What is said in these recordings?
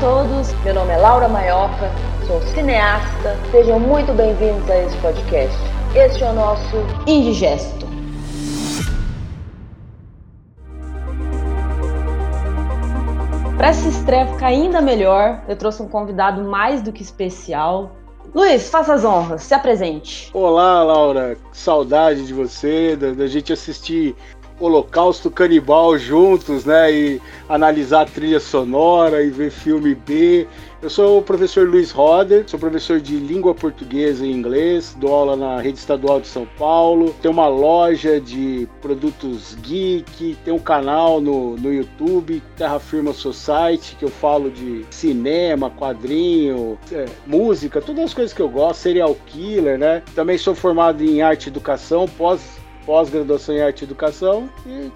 todos, meu nome é Laura Maioca, sou cineasta, sejam muito bem-vindos a esse podcast. Este é o nosso Indigesto. Para essa estreia ficar ainda melhor, eu trouxe um convidado mais do que especial. Luiz, faça as honras, se apresente. Olá, Laura, saudade de você, da, da gente assistir Holocausto Canibal juntos, né? E analisar a trilha sonora e ver filme B. Eu sou o professor Luiz Roder, sou professor de língua portuguesa e inglês, dou aula na Rede Estadual de São Paulo, tenho uma loja de produtos geek, tenho um canal no, no YouTube, Terra Firma Society, que eu falo de cinema, quadrinho, é, música, todas as coisas que eu gosto, serial killer, né? Também sou formado em arte e educação, pós pós-graduação em arte e educação e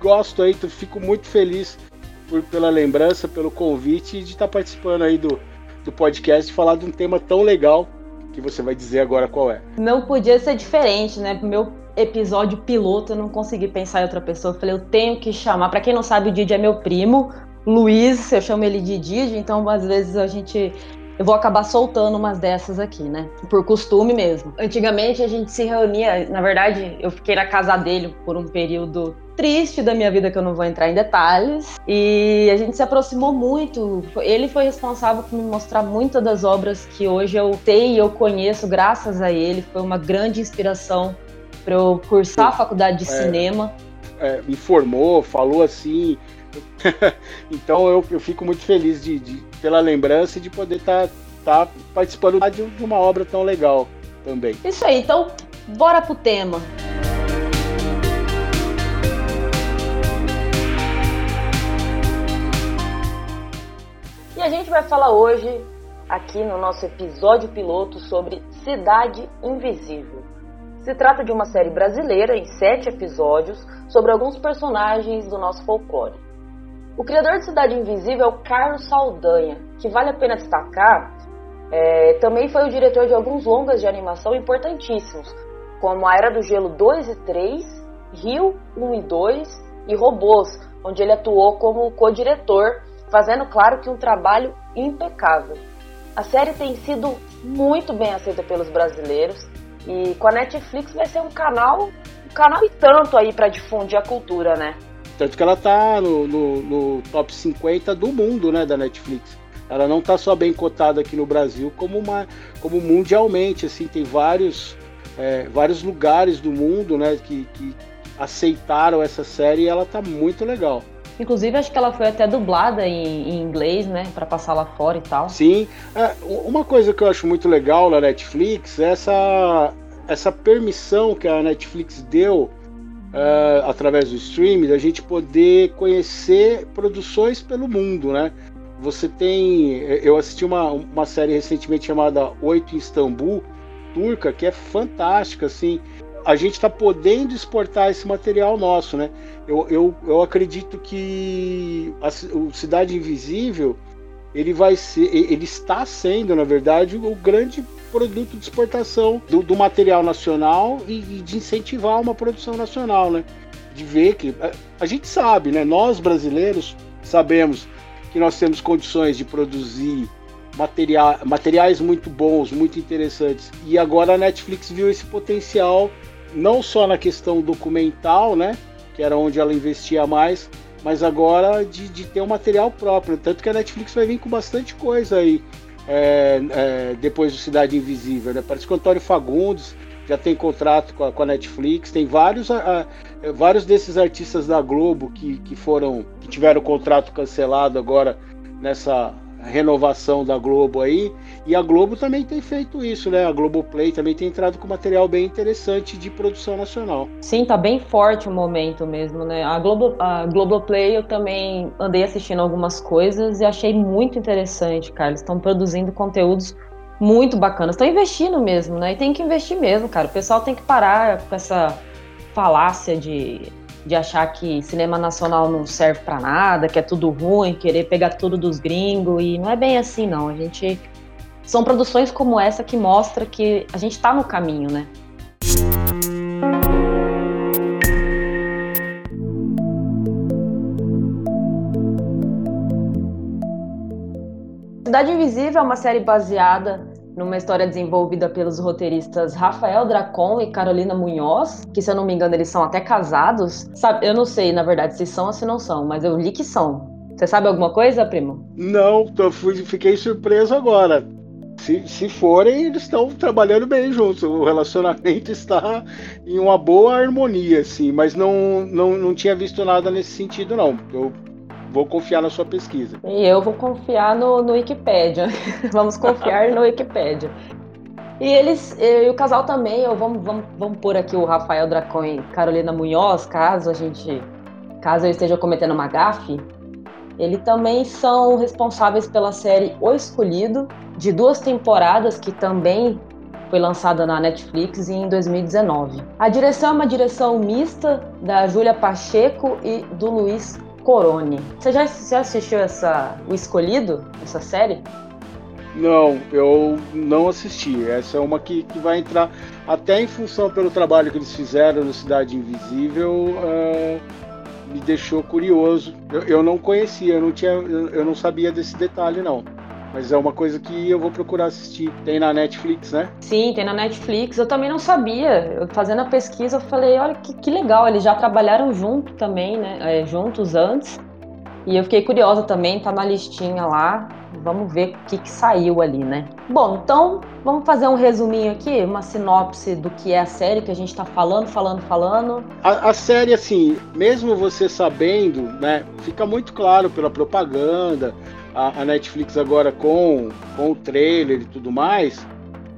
gosto aí, fico muito feliz por, pela lembrança, pelo convite de estar participando aí do, do podcast e falar de um tema tão legal que você vai dizer agora qual é. Não podia ser diferente, né? Meu episódio piloto, eu não consegui pensar em outra pessoa. Eu falei, eu tenho que chamar. Para quem não sabe, o Didi é meu primo, Luiz, eu chamo ele de Didi, então às vezes a gente eu vou acabar soltando umas dessas aqui, né? Por costume mesmo. Antigamente a gente se reunia, na verdade, eu fiquei na casa dele por um período triste da minha vida que eu não vou entrar em detalhes. E a gente se aproximou muito. Ele foi responsável por me mostrar muitas das obras que hoje eu tenho e eu conheço graças a ele. Foi uma grande inspiração para eu cursar a faculdade de é, cinema. É, me formou, falou assim. então eu, eu fico muito feliz de, de pela lembrança e de poder estar tá, tá participando de, de uma obra tão legal também. Isso aí, então bora pro tema. E a gente vai falar hoje, aqui no nosso episódio piloto, sobre Cidade Invisível. Se trata de uma série brasileira em sete episódios sobre alguns personagens do nosso folclore. O criador de Cidade Invisível é o Carlos Saldanha, que vale a pena destacar, é, também foi o diretor de alguns longas de animação importantíssimos, como A Era do Gelo 2 e 3, Rio 1 e 2 e Robôs, onde ele atuou como co-diretor, fazendo claro que um trabalho impecável. A série tem sido muito bem aceita pelos brasileiros e com a Netflix vai ser um canal, um canal e tanto aí para difundir a cultura, né? Tanto que ela tá no, no, no, top 50 do mundo, né, da Netflix. Ela não tá só bem cotada aqui no Brasil, como, uma, como mundialmente, assim, tem vários, é, vários lugares do mundo, né, que, que aceitaram essa série e ela tá muito legal. Inclusive, acho que ela foi até dublada em, em inglês, né? para passar lá fora e tal. Sim. É, uma coisa que eu acho muito legal na Netflix é essa, essa permissão que a Netflix deu uh, através do streaming, da gente poder conhecer produções pelo mundo, né? Você tem. Eu assisti uma, uma série recentemente chamada Oito em Istambul, turca, que é fantástica, assim. A gente está podendo exportar esse material nosso, né? Eu, eu, eu acredito que a, o Cidade Invisível ele vai ser, ele está sendo, na verdade, o grande produto de exportação do, do material nacional e, e, de incentivar uma produção nacional, né? De ver que a, a gente sabe, né? Nós brasileiros sabemos que nós temos condições de produzir material, materiais muito bons, muito interessantes. E agora a Netflix viu esse potencial não só na questão documental, né? Que era onde ela investia mais, mas agora de, de ter um material próprio. Tanto que a Netflix vai vir com bastante coisa aí é, é, depois do Cidade Invisível. Né? Parece que o Antônio Fagundes já tem contrato com a, com a Netflix, tem vários, a, a, vários desses artistas da Globo que, que foram que tiveram o contrato cancelado agora nessa renovação da Globo aí. E a Globo também tem feito isso, né? A Globoplay também tem entrado com material bem interessante de produção nacional. Sim, tá bem forte o momento mesmo, né? A, Globo, a Globoplay eu também andei assistindo algumas coisas e achei muito interessante, cara. Eles estão produzindo conteúdos muito bacanas. Estão investindo mesmo, né? E tem que investir mesmo, cara. O pessoal tem que parar com essa falácia de de achar que cinema nacional não serve para nada, que é tudo ruim, querer pegar tudo dos gringos e não é bem assim não. A gente são produções como essa que mostra que a gente está no caminho, né? Cidade Invisível é uma série baseada numa história desenvolvida pelos roteiristas Rafael Dracon e Carolina Munhoz, que se eu não me engano eles são até casados. Sabe, eu não sei, na verdade, se são ou se não são, mas eu li que são. Você sabe alguma coisa, primo? Não, tô, fui, fiquei surpreso agora. Se, se forem, eles estão trabalhando bem juntos. O relacionamento está em uma boa harmonia, assim, mas não, não, não tinha visto nada nesse sentido, não. Eu vou confiar na sua pesquisa. E eu vou confiar no, no Wikipedia. vamos confiar no Wikipedia. E eles, e o casal também, eu, vamos, vamos, vamos pôr aqui o Rafael Dracon e Carolina Munhoz, caso a gente, caso eu esteja cometendo uma gafe, eles também são responsáveis pela série O Escolhido, de duas temporadas que também foi lançada na Netflix em 2019. A direção é uma direção mista da Júlia Pacheco e do Luiz Corone. Você já, já assistiu essa O Escolhido, essa série? Não, eu não assisti. Essa é uma que, que vai entrar até em função pelo trabalho que eles fizeram no Cidade Invisível. Uh, me deixou curioso. Eu, eu, não conhecia, eu não tinha, eu não sabia desse detalhe não. Mas é uma coisa que eu vou procurar assistir. Tem na Netflix, né? Sim, tem na Netflix. Eu também não sabia. Eu, fazendo a pesquisa, eu falei, olha que, que legal, eles já trabalharam junto também, né? É, juntos antes. E eu fiquei curiosa também, tá na listinha lá. Vamos ver o que, que saiu ali, né? Bom, então vamos fazer um resuminho aqui, uma sinopse do que é a série que a gente tá falando, falando, falando. A, a série, assim, mesmo você sabendo, né? Fica muito claro pela propaganda, a, a, Netflix agora com, com o trailer e tudo mais,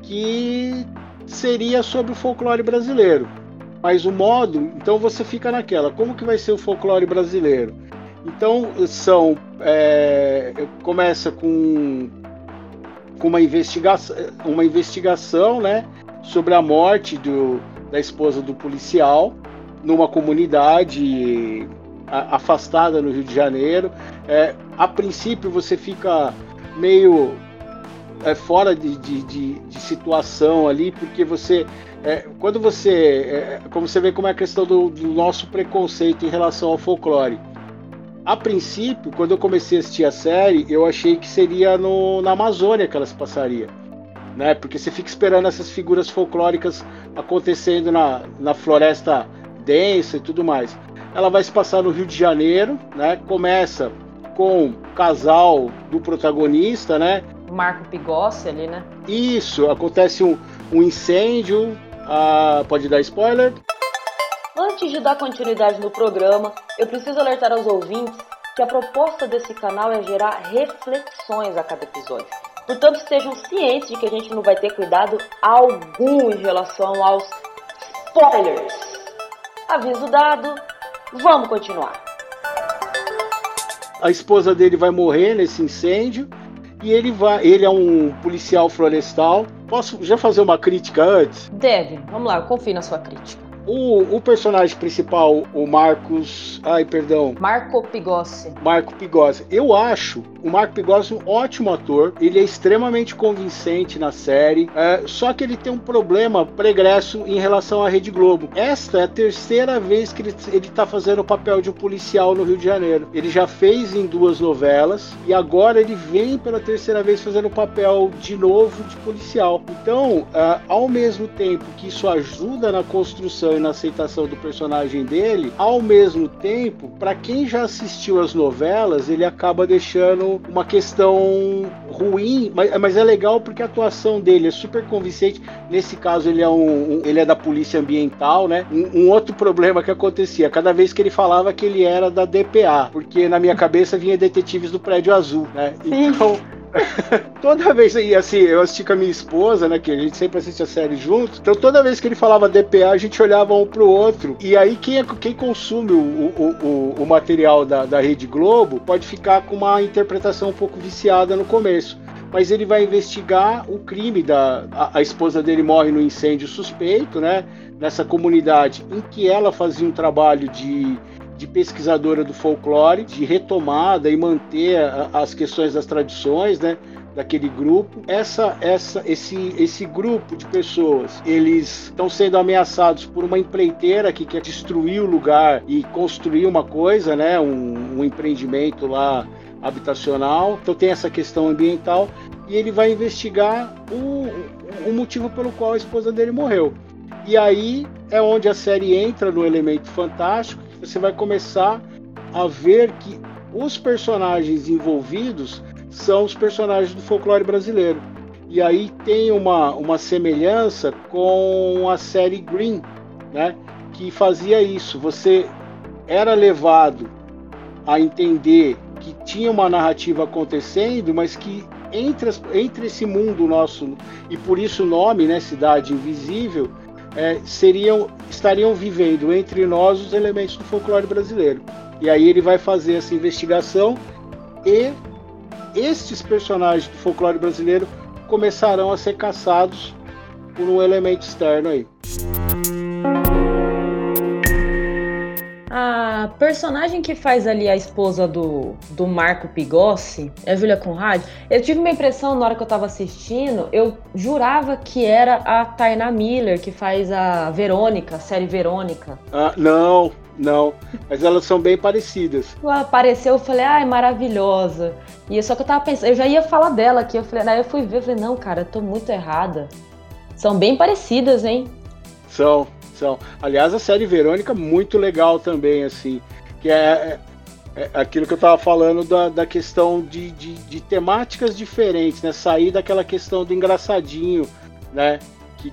que seria sobre o folclore brasileiro. Mas o modo, então você fica naquela, como que vai ser o folclore brasileiro? Então são é, começa com, com uma investigação, uma investigação, né, sobre a morte do, da esposa do policial numa comunidade afastada no Rio de Janeiro. É, a princípio você fica meio é, fora de, de, de, de, situação ali, porque você. É, quando você. É, como você vê como é a questão do, do, nosso preconceito em relação ao folclore. A princípio, quando eu comecei a assistir a série, eu achei que seria no, na Amazônia que elas passariam. Né? Porque você fica esperando essas figuras folclóricas acontecendo na, na floresta densa e tudo mais ela vai se passar no Rio de Janeiro, né? Começa com o casal do protagonista, né? Marco Pigossi ali, né? Isso, acontece um, um incêndio. Ah, pode dar spoiler? Antes de dar continuidade no programa, eu preciso alertar aos ouvintes que a proposta desse canal é gerar reflexões a cada episódio. Portanto, estejam cientes de que a gente não vai ter cuidado algum em relação aos spoilers. Aviso dado, Vamos continuar. A esposa dele vai morrer nesse incêndio e ele vai, ele é um policial florestal. Posso já fazer uma crítica antes? Deve. Vamos lá, eu confio na sua crítica. O, o, personagem principal, o Marcos. Ai, perdão. Marco Pigossi. Marco Pigossi. Eu acho o Marco Pigossi um ótimo ator. Ele é extremamente convincente na série. É, só que ele tem um problema pregresso em relação à Rede Globo. Esta é a terceira vez que ele, ele tá fazendo o papel de um policial no Rio de Janeiro. Ele já fez em duas novelas e agora ele vem pela terceira vez fazendo o papel de novo de policial. Então, é, ao mesmo tempo que isso ajuda na construção e na aceitação do personagem dele, ao mesmo tempo, para quem já assistiu as novelas, ele acaba deixando uma questão ruim, mas, mas, é legal porque a atuação dele é super convincente. Nesse caso, ele é, um, um ele é da polícia ambiental, né? Um, um, outro problema que acontecia, cada vez que ele falava que ele era da DPA, porque na minha cabeça vinha detetives do prédio azul, né? Então. toda vez aí, assim, eu assisti com a minha esposa, né? Que a gente sempre assiste a série juntos. Então toda vez que ele falava DPA, a gente olhava um pro outro. E aí quem, é, quem consome o, o, o, o material da, da Rede Globo pode ficar com uma interpretação um pouco viciada no começo mas ele vai investigar o crime da a, a, esposa dele morre no incêndio suspeito, né? Nessa comunidade em que ela fazia um trabalho de de pesquisadora do folclore, de retomada e manter as questões das tradições, né? daquele grupo. Essa, essa, esse, esse grupo de pessoas, eles estão sendo ameaçados por uma empreiteira que quer destruir o lugar e construir uma coisa, né? Um, um empreendimento lá habitacional, então tem essa questão ambiental e ele vai investigar o, o motivo pelo qual a esposa dele morreu. E aí é onde a série entra no elemento fantástico, você vai começar a ver que os personagens envolvidos são os personagens do folclore brasileiro. E aí tem uma, uma semelhança com a série Green, né? que fazia isso. Você era levado a entender que tinha uma narrativa acontecendo, mas que entre, entre esse mundo nosso, e por isso o nome, né, Cidade Invisível, é, seriam, estariam vivendo entre nós os elementos do folclore brasileiro. E aí ele vai fazer essa investigação e estes personagens do folclore brasileiro começarão a ser caçados por um elemento externo aí. A personagem que faz ali a esposa do, do Marco Pigossi, é a Julia Conrad, eu tive uma impressão na hora que eu tava assistindo, eu jurava que era a Tainá Miller, que faz a Verônica, a série Verônica. Ah, não, não, mas elas são bem parecidas. Ela apareceu, eu falei, ai, maravilhosa. E só que eu tava pensando, eu já ia falar dela aqui, eu falei, aí eu fui ver, eu falei, não, cara, eu tô muito errada. São bem parecidas, hein? São, Aliás, a série Verônica muito legal também, assim, que é, é, é aquilo que eu estava falando da, da questão de, de, de, temáticas diferentes, né? Sair daquela questão do engraçadinho, né? Que,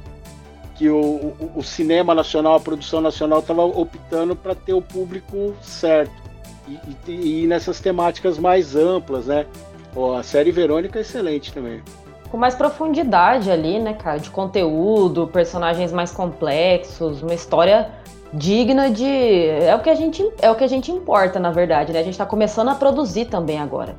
que o, o, o cinema nacional, a produção nacional estava optando para ter o público certo e, e, e, nessas temáticas mais amplas, né? Pô, a série Verônica é excelente também com mais profundidade ali, né, cara, de conteúdo, personagens mais complexos, uma história digna de é o que a gente é o que a gente importa na verdade né? A gente está começando a produzir também agora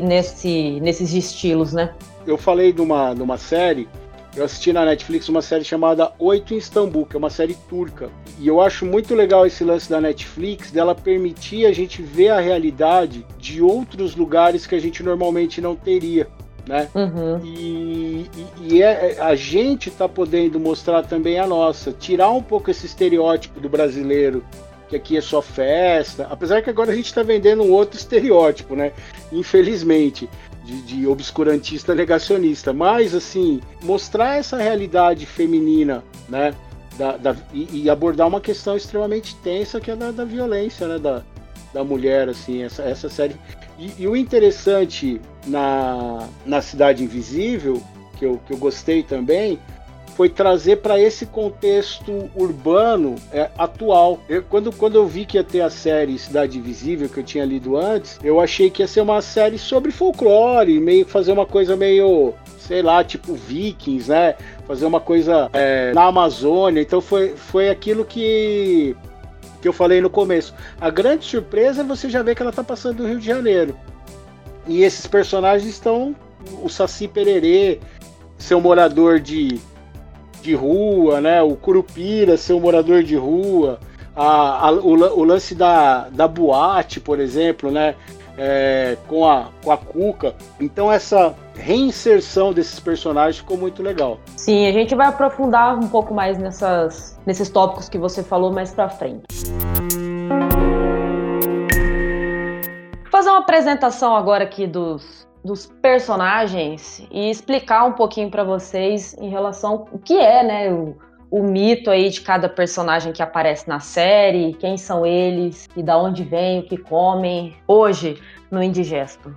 nesse nesses estilos né? Eu falei de uma série eu assisti na Netflix uma série chamada Oito em Istambul que é uma série turca. E eu acho muito legal esse lance da Netflix dela permitir a gente ver a realidade de outros lugares que a gente normalmente não teria né? Uhum. E, e, e é, é a gente está podendo mostrar também a nossa, tirar um pouco esse estereótipo do brasileiro, que aqui é só festa, apesar que agora a gente está vendendo um outro estereótipo, né? Infelizmente. De, de, obscurantista negacionista, mas assim mostrar essa realidade feminina, né, da, da, e, e, abordar uma questão extremamente tensa que é da, da violência, né, da, da mulher, assim, essa, essa série. E, e, o interessante na, na Cidade Invisível, que eu, que eu gostei também, foi trazer para esse contexto urbano é, atual. Eu, quando, quando eu vi que ia ter a série Cidade Invisível, que eu tinha lido antes, eu achei que ia ser uma série sobre folclore, meio fazer uma coisa meio, sei lá, tipo Vikings, né? Fazer uma coisa é, na Amazônia. Então foi, foi aquilo que que eu falei no começo. A grande surpresa é você já ver que ela está passando no Rio de Janeiro. E esses personagens estão. O Saci Pererê, seu morador de, de rua, né? O Curupira, seu morador de rua. A, a o, o, lance da, da boate, por exemplo, né? É, com, a, com a Cuca. Então essa reinserção desses personagens ficou muito legal. Sim, a gente vai aprofundar um pouco mais nessas, nesses tópicos que você falou mais pra frente. Fazer uma apresentação agora aqui dos, dos personagens e explicar um pouquinho para vocês em relação ao que é, né, o, o mito aí de cada personagem que aparece na série, quem são eles e da onde vêm, o que comem. Hoje, no Indigesto.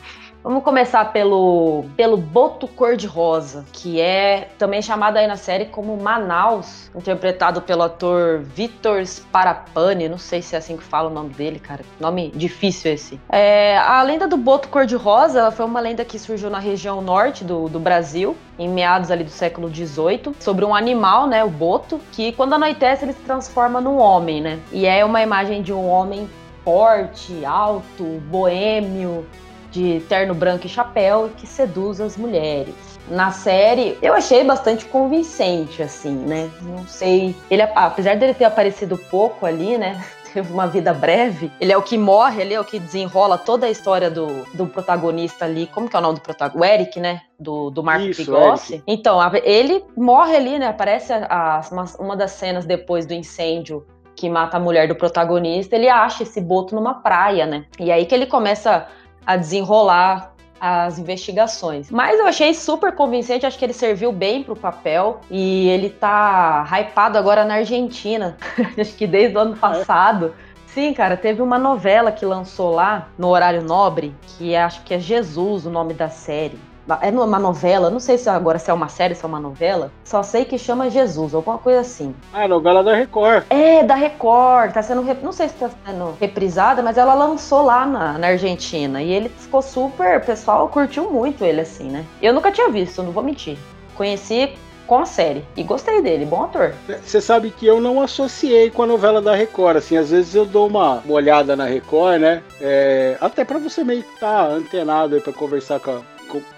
Vamos começar pelo, pelo Boto Cor-de-Rosa, que é também chamado aí na série como Manaus, interpretado pelo ator Vitor Sparapani, não sei se é assim que fala o nome dele, cara, nome difícil esse. É, a lenda do Boto Cor-de-Rosa foi uma lenda que surgiu na região norte do, do Brasil, em meados ali do século XVIII, sobre um animal, né, o boto, que quando anoitece ele se transforma num homem, né, e é uma imagem de um homem forte, alto, boêmio, de terno branco e chapéu que seduz as mulheres. Na série, eu achei bastante convincente, assim, né? Não sei. Ele, apesar dele ter aparecido pouco ali, né? Teve uma vida breve. Ele é o que morre ali, é o que desenrola toda a história do, do protagonista ali. Como que é o nome do protagonista? O Eric, né? Do, do Marco Isso, Pigossi. Eric. Então, ele morre ali, né? Aparece a, a, uma, uma das cenas depois do incêndio que mata a mulher do protagonista, ele acha esse boto numa praia, né? E aí que ele começa a desenrolar as investigações. Mas eu achei super convincente, acho que ele serviu bem pro papel e ele tá hypado agora na Argentina. acho que desde o ano passado. Sim, cara, teve uma novela que lançou lá no horário nobre, que é, acho que é Jesus o nome da série. É uma novela, não sei se agora se é uma série, se é uma novela. Só sei que chama Jesus, alguma coisa assim. Ah, novela da Record. É, da Record. Tá sendo. Não sei se tá sendo reprisada, mas ela lançou lá na, na Argentina. E ele ficou super. O pessoal curtiu muito ele, assim, né? Eu nunca tinha visto, não vou mentir. Conheci com a série. E gostei dele, bom ator. Você sabe que eu não associei com a novela da Record, assim, às vezes eu dou uma, uma olhada na Record, né? É, até para você meio que tá antenado aí pra conversar com a,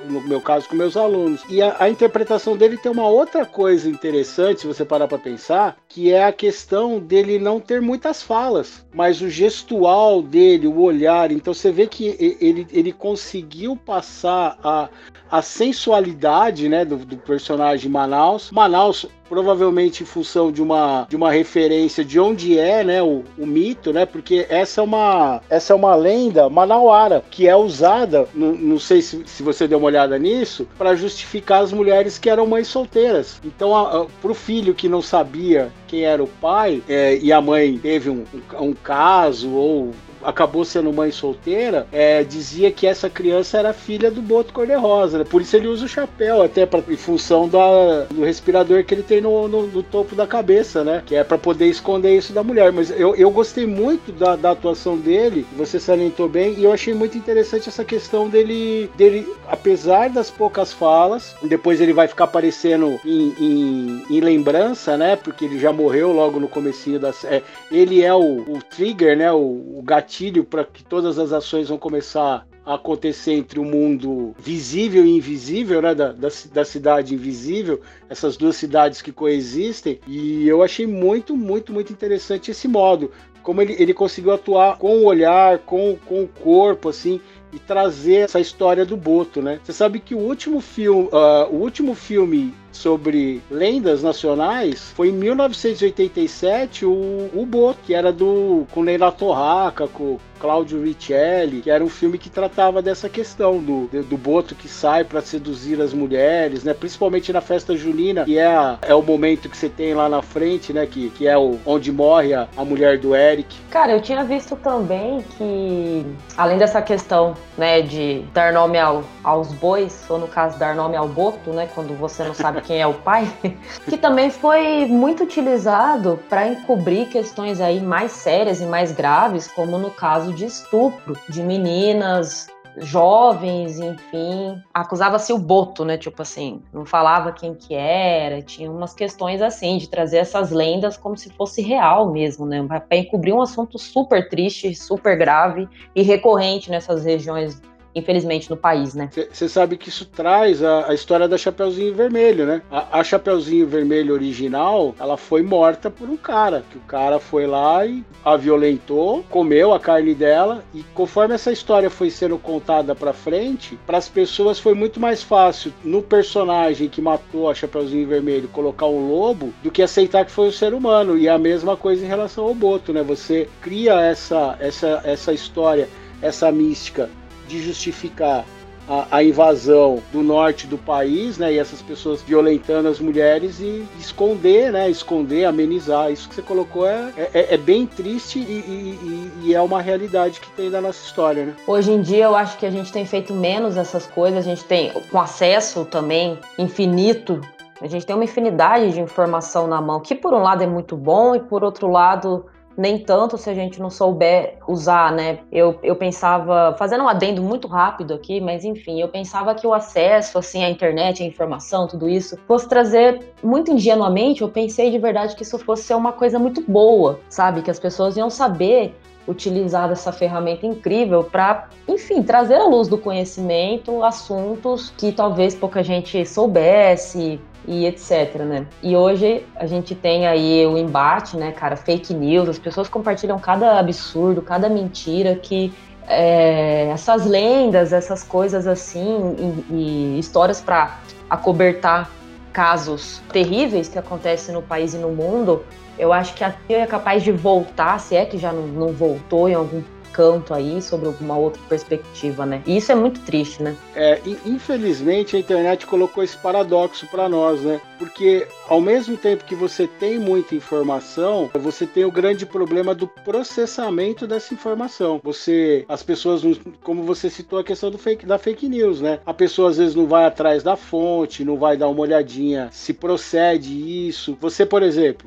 no meu caso, com meus alunos. E a, a, interpretação dele tem uma outra coisa interessante, se você parar para pensar, que é a questão dele não ter muitas falas, mas o gestual dele, o olhar. Então você vê que ele, ele conseguiu passar a, a sensualidade né, do, do personagem Manaus. Manaus provavelmente em função de uma, de uma referência de onde é, né, o, o mito, né, porque essa é uma, essa é uma lenda manauara que é usada, não, sei se, se você deu uma olhada nisso, para justificar as mulheres que eram mães solteiras. Então, para o filho que não sabia quem era o pai é, e a mãe teve um, um, um caso ou acabou sendo mãe solteira, é, dizia que essa criança era filha do Boto Cor-de-Rosa. Né? Por isso ele usa o chapéu, até pra, em função da, do respirador que ele tem no, no, no topo da cabeça, né? Que é para poder esconder isso da mulher. Mas eu, eu gostei muito da, da atuação dele, você salientou bem, e eu achei muito interessante essa questão dele, dele apesar das poucas falas, depois ele vai ficar aparecendo em, em, em lembrança, né? Porque ele já morreu logo no comecinho da série. Ele é o, o trigger, né? O, o gatilho gatilho para que todas as ações vão começar a acontecer entre o mundo visível e invisível, né, da, da, da, cidade invisível, essas duas cidades que coexistem, e eu achei muito, muito, muito interessante esse modo, como ele, ele conseguiu atuar com o olhar, com, com o corpo, assim, e trazer essa história do Boto, né? Você sabe que o último filme, uh, o último filme sobre lendas nacionais foi em 1987 o, o Boto, que era do com Neila Torraca, com Claudio Richelli, que era um filme que tratava dessa questão do, do boto que sai para seduzir as mulheres, né? Principalmente na festa junina, que é, a, é o momento que você tem lá na frente, né? Que, que é o, onde morre a, a mulher do Eric. Cara, eu tinha visto também que, além dessa questão, né, de dar nome ao, aos bois, ou no caso, dar nome ao boto, né? Quando você não sabe quem é o pai, que também foi muito utilizado para encobrir questões aí mais sérias e mais graves, como no caso caso de estupro de meninas jovens, enfim, acusava-se o boto, né? Tipo assim, não falava quem que era, tinha umas questões assim de trazer essas lendas como se fosse real mesmo, né? Para encobrir um assunto super triste, super grave e recorrente nessas regiões infelizmente, no país, né? Você sabe que isso traz a, a, história da Chapeuzinho Vermelho, né? A, a Chapeuzinho Vermelho original, ela foi morta por um cara, que o cara foi lá e a violentou, comeu a carne dela, e conforme essa história foi sendo contada pra frente, para as pessoas foi muito mais fácil no personagem que matou a Chapeuzinho Vermelho colocar um lobo do que aceitar que foi um ser humano. E a mesma coisa em relação ao Boto, né? Você cria essa, essa, essa história, essa mística de justificar a, a, invasão do norte do país, né, e essas pessoas violentando as mulheres e esconder, né, esconder, amenizar. Isso que você colocou é, é, é bem triste e, e, e, é uma realidade que tem da nossa história, né? Hoje em dia eu acho que a gente tem feito menos essas coisas, a gente tem com acesso também infinito. A gente tem uma infinidade de informação na mão, que por um lado é muito bom e por outro lado nem tanto se a gente não souber usar, né? Eu, eu pensava, fazendo um adendo muito rápido aqui, mas enfim, eu pensava que o acesso, assim, à internet, à informação, tudo isso, fosse trazer muito ingenuamente, eu pensei de verdade que isso fosse ser uma coisa muito boa, sabe? Que as pessoas iam saber utilizar essa ferramenta incrível para, enfim, trazer à luz do conhecimento assuntos que talvez pouca gente soubesse, e etc, né? E hoje a gente tem aí o embate, né, cara, fake news, as pessoas compartilham cada absurdo, cada mentira que é, essas lendas, essas coisas assim, e, e histórias para acobertar casos terríveis que acontecem no país e no mundo, eu acho que a é capaz de voltar, se é que já não, não voltou em algum canto aí, sobre uma outra perspectiva, né? E isso é muito triste, né? É, infelizmente a internet colocou esse paradoxo para nós, né? Porque ao mesmo tempo que você tem muita informação, você tem o grande problema do processamento dessa informação. Você, as pessoas, como você citou a questão do fake, da fake news, né? A pessoa às vezes não vai atrás da fonte, não vai dar uma olhadinha se procede isso. Você, por exemplo,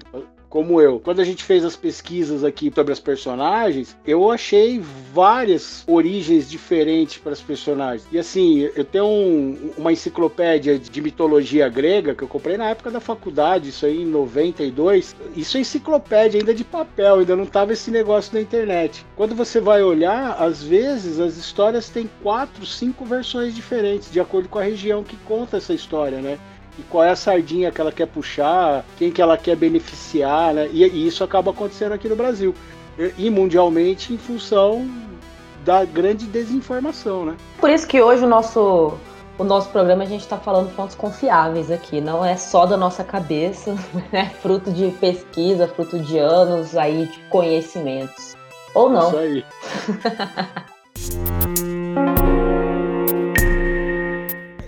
como eu. Quando a gente fez as pesquisas aqui sobre as personagens, eu achei várias origens diferentes para as personagens. E assim, eu tenho um, uma enciclopédia de mitologia grega que eu comprei na época da faculdade, isso aí em 92. Isso é enciclopédia ainda de papel, ainda não tava esse negócio na internet. Quando você vai olhar, às vezes as histórias têm quatro, cinco versões diferentes, de acordo com a região que conta essa história, né? E qual é a sardinha que ela quer puxar, quem que ela quer beneficiar, né? E, e isso acaba acontecendo aqui no Brasil e, mundialmente em função da grande desinformação, né? Por isso que hoje o nosso o nosso programa a gente está falando fontes confiáveis aqui, não é só da nossa cabeça, né? Fruto de pesquisa, fruto de anos aí de conhecimentos. Ou não. Isso aí.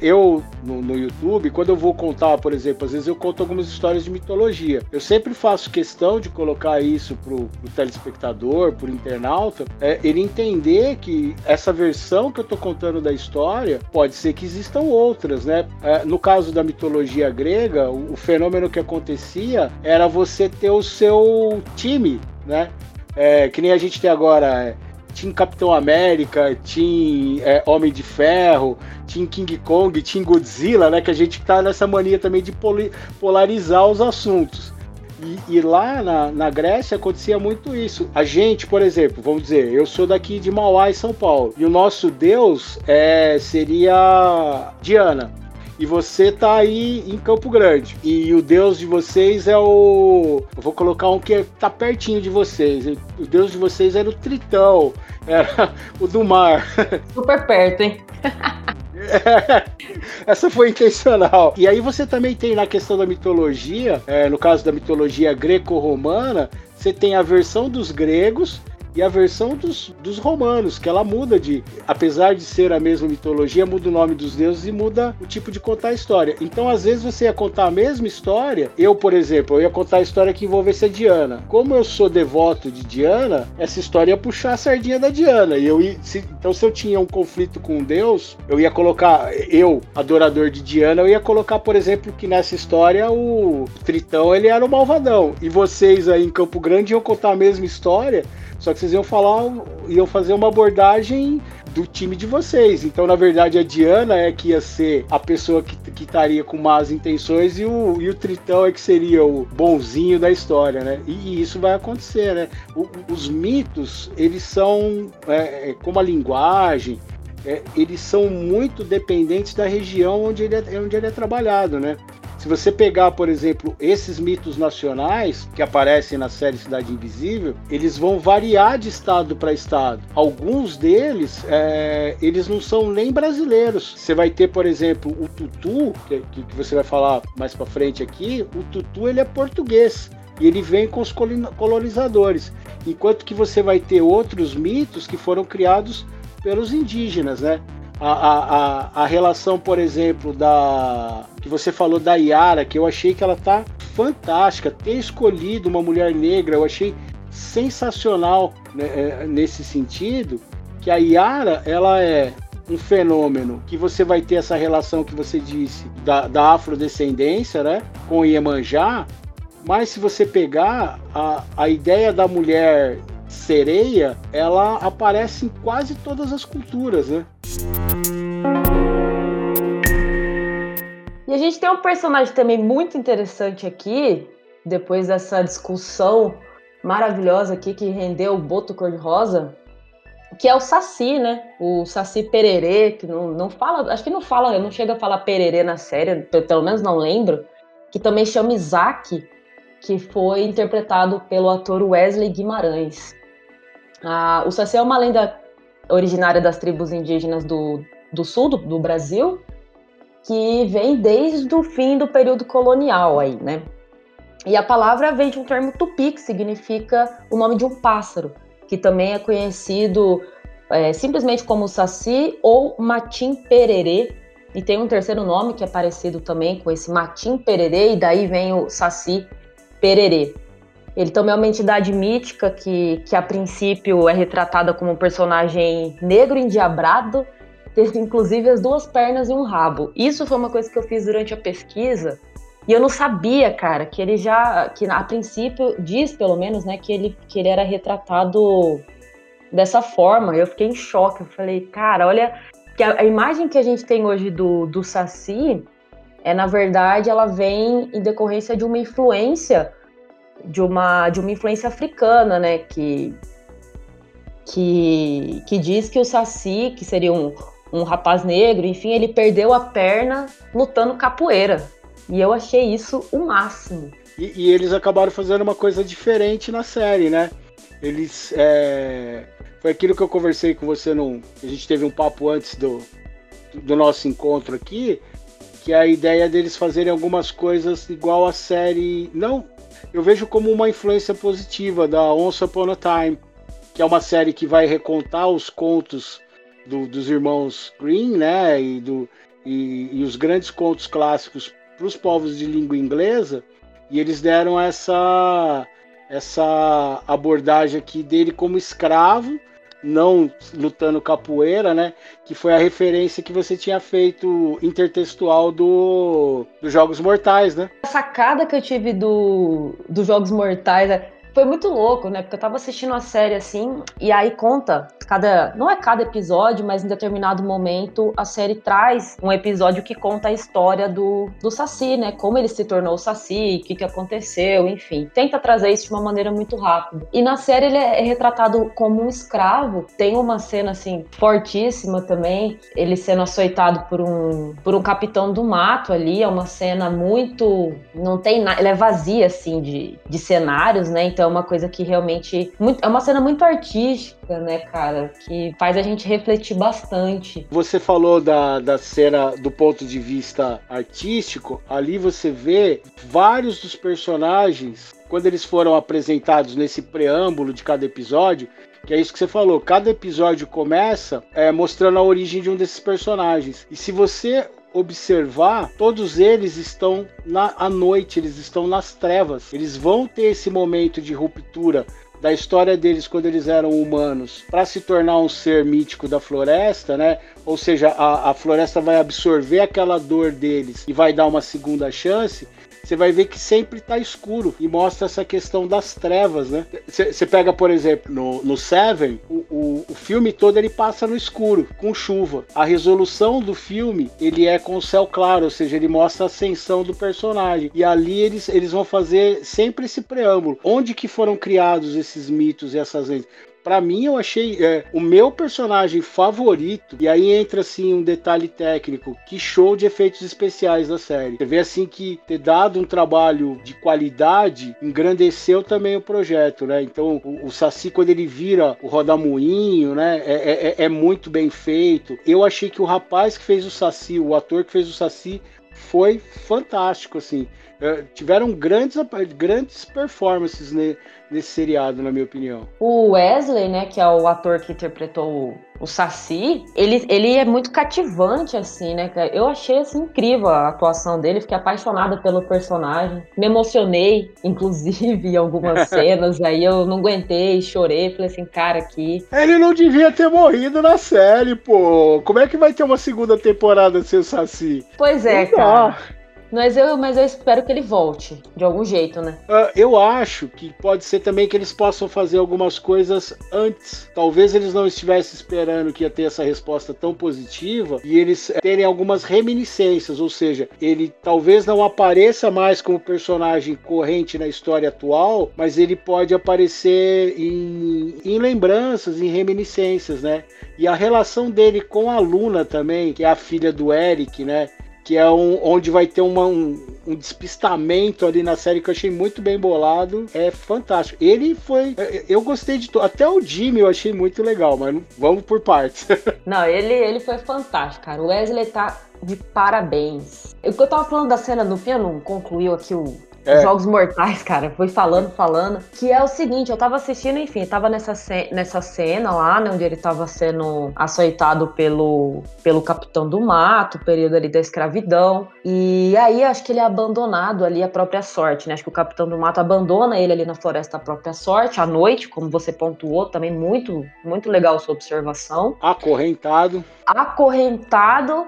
eu no, no, YouTube, quando eu vou contar, por exemplo, às vezes eu conto algumas histórias de mitologia. Eu sempre faço questão de colocar isso pro, pro telespectador, pro internauta, é, ele entender que essa versão que eu tô contando da história pode ser que existam outras, né? É, no caso da mitologia grega, o, o fenômeno que acontecia era você ter o seu time, né? É, que nem a gente tem agora tinha Capitão América, tinha é, Homem de Ferro, tinha King Kong, tinha Godzilla, né? Que a gente tá nessa mania também de polarizar os assuntos. E, e lá na, na, Grécia acontecia muito isso. A gente, por exemplo, vamos dizer, eu sou daqui de Mauá, em São Paulo, e o nosso deus é, seria Diana e você tá aí em Campo Grande. E o deus de vocês é o. Eu vou colocar um que tá pertinho de vocês. O deus de vocês era o Tritão, era o do mar. Super perto, hein? Essa foi intencional. E aí você também tem na questão da mitologia, é, no caso da mitologia greco-romana, você tem a versão dos gregos e a versão dos, dos romanos, que ela muda de, apesar de ser a mesma mitologia, muda o nome dos deuses e muda o tipo de contar a história. Então, às vezes, você ia contar a mesma história. Eu, por exemplo, eu ia contar a história que envolvesse a Diana. Como eu sou devoto de Diana, essa história ia puxar a sardinha da Diana. E eu ia, se, então, se eu tinha um conflito com Deus, eu ia colocar, eu, adorador de Diana, eu ia colocar, por exemplo, que nessa história o Tritão ele era o malvadão. E vocês aí em Campo Grande iam contar a mesma história só que vocês iam falar, iam fazer uma abordagem do time de vocês. Então, na verdade, a Diana é que ia ser a pessoa que, que estaria com más intenções e o, e o Tritão é que seria o bonzinho da história, né? E, e isso vai acontecer, né? O, os mitos, eles são é, é, como a linguagem, é, eles são muito dependentes da região onde ele é, onde ele é trabalhado, né? Se você pegar, por exemplo, esses mitos nacionais que aparecem na série Cidade Invisível, eles vão variar de estado para estado. Alguns deles, é, eles não são nem brasileiros. Você vai ter, por exemplo, o tutu, que, que você vai falar mais para frente aqui. O tutu ele é português e ele vem com os colonizadores. Enquanto que você vai ter outros mitos que foram criados pelos indígenas, né? A, a, a, relação, por exemplo, da que você falou da Yara, que eu achei que ela tá fantástica. Ter escolhido uma mulher negra, eu achei sensacional né, é, nesse sentido. Que a Yara, ela é um fenômeno que você vai ter essa relação que você disse da, da afrodescendência, né, com Iemanjá. Mas se você pegar a, a ideia da mulher sereia, ela aparece em quase todas as culturas, né? E a gente tem um personagem também muito interessante aqui, depois dessa discussão maravilhosa aqui que rendeu o Boto Cor-de-Rosa, que é o Saci, né? O Saci Pererê, que não, não fala, acho que não fala, não chega a falar Pererê na série, pelo menos não lembro, que também chama Isaac, que foi interpretado pelo ator Wesley Guimarães. Ah, o Saci é uma lenda originária das tribos indígenas do, do sul do, do Brasil, que vem desde o fim do período colonial aí, né? E a palavra vem de um termo tupi, que significa o nome de um pássaro. que também é conhecido é, simplesmente como Saci ou Matim Pererê. E tem um terceiro nome que é parecido também com esse Matim Pererê, e daí vem o Saci Pererê. Ele também é uma entidade mítica que, que a princípio é retratada como um personagem negro endiabrado, tendo inclusive as duas pernas e um rabo. Isso foi uma coisa que eu fiz durante a pesquisa, e eu não sabia, cara, que ele já, que a princípio diz pelo menos, né, que ele, que ele era retratado dessa forma. Eu fiquei em choque. Eu falei, cara, olha, que a, a imagem que a gente tem hoje do, do Saci é, na verdade, ela vem em decorrência de uma influência de uma de uma influência africana, né, que que, que diz que o Saci, que seria um, um rapaz negro, enfim, ele perdeu a perna lutando capoeira. E eu achei isso o máximo. E, e eles acabaram fazendo uma coisa diferente na série, né? Eles. É... Foi aquilo que eu conversei com você no. A gente teve um papo antes do, do nosso encontro aqui, que é a ideia deles fazerem algumas coisas igual a série. Não, eu vejo como uma influência positiva da Once Upon a Time, que é uma série que vai recontar os contos do, dos irmãos Green, né? E, do, e, e os grandes contos clássicos para os povos de língua inglesa e eles deram essa essa abordagem aqui dele como escravo, não lutando capoeira, né? Que foi a referência que você tinha feito intertextual do dos Jogos Mortais, né? A sacada que eu tive do dos Jogos Mortais é foi muito louco, né? Porque eu tava assistindo a série assim, e aí conta cada. Não é cada episódio, mas em determinado momento a série traz um episódio que conta a história do, do Saci, né? Como ele se tornou o Saci, o que, que aconteceu, enfim. Tenta trazer isso de uma maneira muito rápida. E na série ele é retratado como um escravo. Tem uma cena assim fortíssima também, ele sendo açoitado por um, por um capitão do mato ali. É uma cena muito. Não tem nada. Ela é vazia, assim, de, de cenários, né? Então é uma coisa que realmente. Muito, é uma cena muito artística, né, cara? Que faz a gente refletir bastante. Você falou da, da cena do ponto de vista artístico, ali você vê vários dos personagens, quando eles foram apresentados nesse preâmbulo de cada episódio, que é isso que você falou. Cada episódio começa é, mostrando a origem de um desses personagens. E se você observar, todos eles estão na à noite, eles estão nas trevas. Eles vão ter esse momento de ruptura da história deles quando eles eram humanos para se tornar um ser mítico da floresta, né? Ou seja, a, a floresta vai absorver aquela dor deles e vai dar uma segunda chance você vai ver que sempre está escuro e mostra essa questão das trevas, né? Você pega, por exemplo, no, no Seven, o, o, o, filme todo ele passa no escuro, com chuva. A resolução do filme, ele é com o céu claro, ou seja, ele mostra a ascensão do personagem. E ali eles, eles vão fazer sempre esse preâmbulo. Onde que foram criados esses mitos e essas leis? Para mim eu achei é, o meu personagem favorito e aí entra assim um detalhe técnico que show de efeitos especiais da série. Você vê assim que ter dado um trabalho de qualidade engrandeceu também o projeto né? Então o, o Saci quando ele vira o rodamuinho né é, é, é, é muito bem feito. Eu achei que o rapaz que fez o Saci o ator que fez o Saci foi fantástico assim tiveram grandes, grandes performances ne, nesse seriado, na minha opinião. O Wesley, né, que é o ator que interpretou o, o Saci, ele, ele é muito cativante, assim, né? Eu achei assim, incrível a atuação dele, fiquei apaixonada pelo personagem. Me emocionei, inclusive, em algumas cenas. aí eu não aguentei, chorei, falei assim, cara, aqui. Ele não devia ter morrido na série, pô. Como é que vai ter uma segunda temporada sem o Saci? Pois é, não cara. Dá. Mas eu, mas eu espero que ele volte, de algum jeito, né? Uh, eu acho que pode ser também que eles possam fazer algumas coisas antes. Talvez eles não estivessem esperando que ia ter essa resposta tão positiva e eles terem algumas reminiscências, ou seja, ele talvez não apareça mais como personagem corrente na história atual, mas ele pode aparecer em, em lembranças, em reminiscências, né? E a relação dele com a Luna também, que é a filha do Eric, né? Que é um, onde vai ter uma, um, um, despistamento ali na série que eu achei muito bem bolado. É fantástico. Ele foi. Eu gostei de tudo. Até o Jimmy eu achei muito legal, mas vamos por partes. Não, ele, ele foi fantástico, cara. O Wesley tá de parabéns. O que eu tava falando da cena do piano concluiu aqui o, É. Jogos Mortais, cara, foi falando, falando. Que é o seguinte, eu tava assistindo, enfim, tava nessa, nessa cena lá, né, onde ele tava sendo açoitado pelo, pelo Capitão do Mato, período ali da escravidão. E aí acho que ele é abandonado ali à própria sorte, né? Acho que o Capitão do Mato abandona ele ali na floresta à própria sorte, à noite, como você pontuou, também muito, muito legal sua observação. Acorrentado. Acorrentado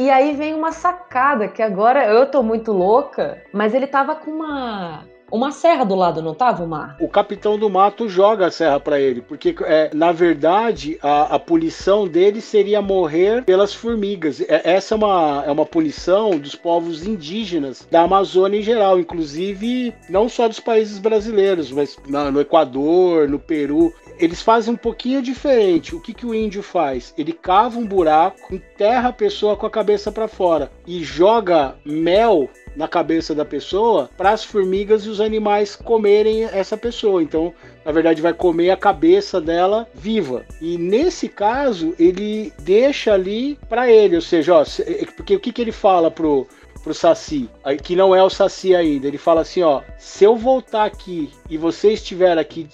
e aí vem uma sacada que agora eu tô muito louca, mas ele tava com uma uma serra do lado, não tava, Mar? O capitão do mato joga a serra para ele, porque é, na verdade a, a punição dele seria morrer pelas formigas. É, essa é uma, é uma punição dos povos indígenas da Amazônia em geral, inclusive não só dos países brasileiros, mas no Equador, no Peru eles fazem um pouquinho diferente. O que, que o índio faz? Ele cava um buraco, enterra a pessoa com a cabeça para fora e joga mel na cabeça da pessoa para as formigas e os animais comerem essa pessoa. Então, na verdade, vai comer a cabeça dela viva. E nesse caso, ele deixa ali para ele, ou seja, ó, é, porque o que, que ele fala pro pro Saci, que não é o Saci ainda. Ele fala assim, ó, se eu voltar aqui e você estiver aqui